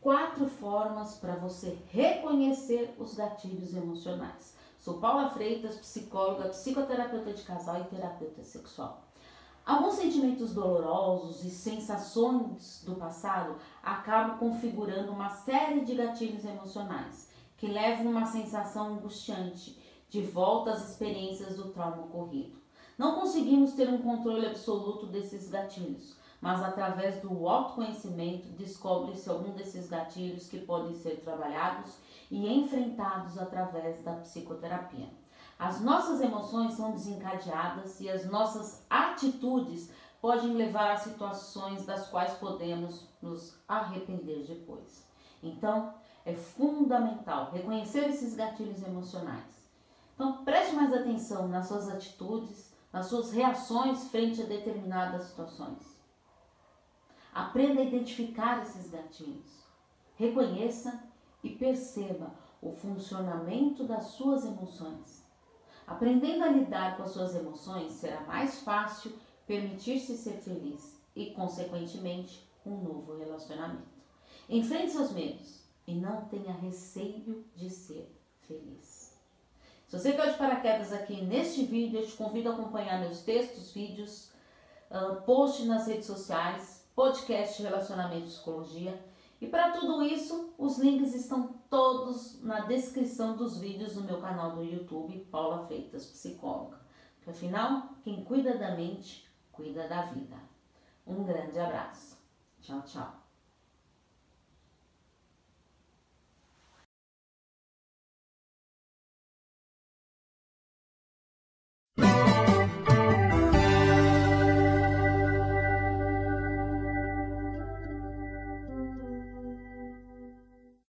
quatro formas para você reconhecer os gatilhos emocionais. Sou Paula Freitas, psicóloga, psicoterapeuta de casal e terapeuta sexual. Alguns sentimentos dolorosos e sensações do passado acabam configurando uma série de gatilhos emocionais que levam uma sensação angustiante de volta às experiências do trauma ocorrido. Não conseguimos ter um controle absoluto desses gatilhos, mas através do autoconhecimento descobre-se algum desses gatilhos que podem ser trabalhados e enfrentados através da psicoterapia. As nossas emoções são desencadeadas e as nossas atitudes podem levar a situações das quais podemos nos arrepender depois. Então, é fundamental reconhecer esses gatilhos emocionais. Então, preste mais atenção nas suas atitudes, nas suas reações frente a determinadas situações. Aprenda a identificar esses gatilhos. Reconheça e perceba o funcionamento das suas emoções. Aprendendo a lidar com as suas emoções, será mais fácil permitir-se ser feliz e, consequentemente, um novo relacionamento. Enfrente seus medos e não tenha receio de ser feliz. Se você caiu de paraquedas aqui neste vídeo, eu te convido a acompanhar meus textos, vídeos, uh, posts nas redes sociais, podcast Relacionamento e Psicologia. E para tudo isso, os links estão todos na descrição dos vídeos do meu canal do YouTube, Paula Freitas Psicóloga. Porque afinal, quem cuida da mente, cuida da vida. Um grande abraço. Tchau, tchau.